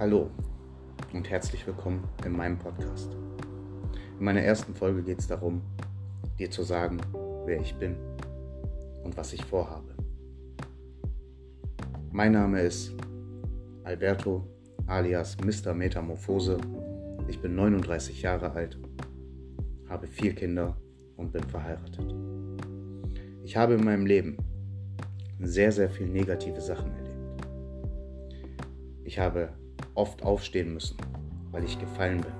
Hallo und herzlich willkommen in meinem Podcast. In meiner ersten Folge geht es darum, dir zu sagen, wer ich bin und was ich vorhabe. Mein Name ist Alberto alias Mr. Metamorphose. Ich bin 39 Jahre alt, habe vier Kinder und bin verheiratet. Ich habe in meinem Leben sehr, sehr viel negative Sachen erlebt. Ich habe oft aufstehen müssen, weil ich gefallen bin,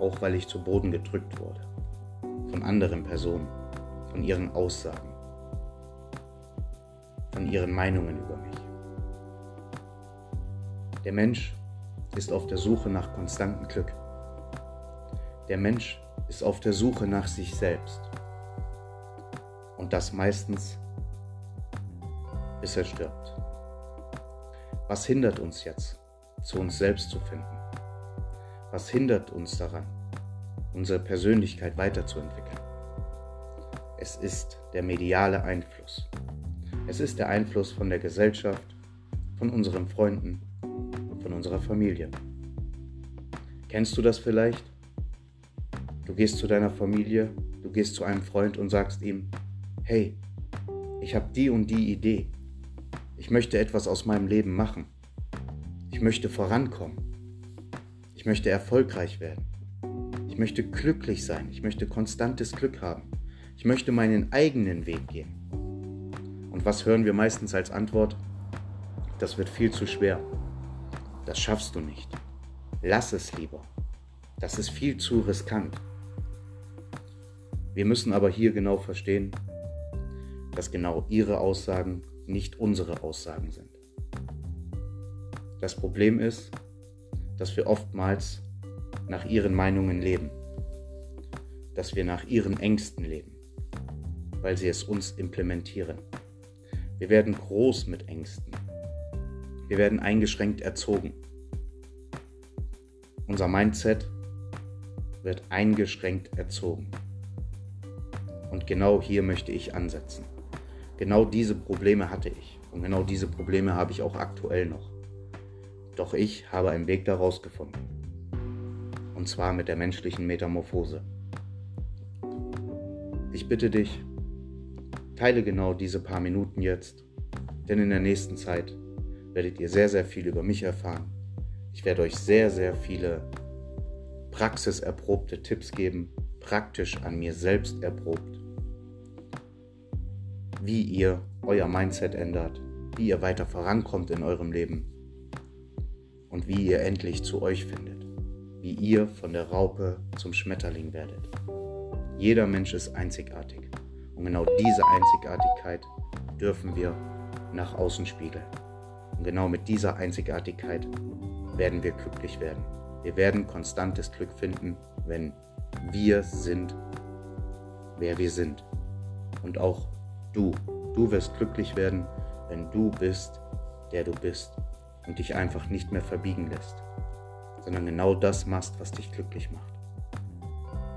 auch weil ich zu Boden gedrückt wurde, von anderen Personen, von ihren Aussagen, von ihren Meinungen über mich. Der Mensch ist auf der Suche nach konstantem Glück. Der Mensch ist auf der Suche nach sich selbst. Und das meistens, bis er stirbt. Was hindert uns jetzt, zu uns selbst zu finden? Was hindert uns daran, unsere Persönlichkeit weiterzuentwickeln? Es ist der mediale Einfluss. Es ist der Einfluss von der Gesellschaft, von unseren Freunden, von unserer Familie. Kennst du das vielleicht? Du gehst zu deiner Familie, du gehst zu einem Freund und sagst ihm, hey, ich habe die und die Idee. Ich möchte etwas aus meinem Leben machen. Ich möchte vorankommen. Ich möchte erfolgreich werden. Ich möchte glücklich sein. Ich möchte konstantes Glück haben. Ich möchte meinen eigenen Weg gehen. Und was hören wir meistens als Antwort? Das wird viel zu schwer. Das schaffst du nicht. Lass es lieber. Das ist viel zu riskant. Wir müssen aber hier genau verstehen, dass genau ihre Aussagen nicht unsere Aussagen sind. Das Problem ist, dass wir oftmals nach ihren Meinungen leben, dass wir nach ihren Ängsten leben, weil sie es uns implementieren. Wir werden groß mit Ängsten. Wir werden eingeschränkt erzogen. Unser Mindset wird eingeschränkt erzogen. Und genau hier möchte ich ansetzen. Genau diese Probleme hatte ich. Und genau diese Probleme habe ich auch aktuell noch. Doch ich habe einen Weg daraus gefunden. Und zwar mit der menschlichen Metamorphose. Ich bitte dich, teile genau diese paar Minuten jetzt, denn in der nächsten Zeit werdet ihr sehr, sehr viel über mich erfahren. Ich werde euch sehr, sehr viele praxiserprobte Tipps geben, praktisch an mir selbst erprobt wie ihr euer Mindset ändert, wie ihr weiter vorankommt in eurem Leben und wie ihr endlich zu euch findet, wie ihr von der Raupe zum Schmetterling werdet. Jeder Mensch ist einzigartig und genau diese Einzigartigkeit dürfen wir nach außen spiegeln. Und genau mit dieser Einzigartigkeit werden wir glücklich werden. Wir werden konstantes Glück finden, wenn wir sind, wer wir sind. Und auch Du, du wirst glücklich werden, wenn du bist, der du bist und dich einfach nicht mehr verbiegen lässt, sondern genau das machst, was dich glücklich macht.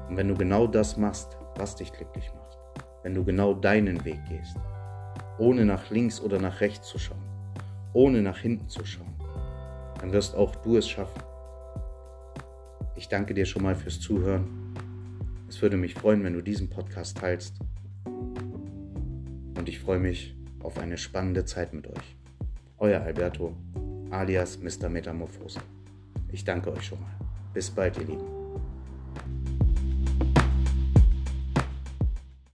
Und wenn du genau das machst, was dich glücklich macht, wenn du genau deinen Weg gehst, ohne nach links oder nach rechts zu schauen, ohne nach hinten zu schauen, dann wirst auch du es schaffen. Ich danke dir schon mal fürs Zuhören. Es würde mich freuen, wenn du diesen Podcast teilst und ich freue mich auf eine spannende Zeit mit euch. Euer Alberto, alias Mr. Metamorphose. Ich danke euch schon mal. Bis bald, ihr Lieben.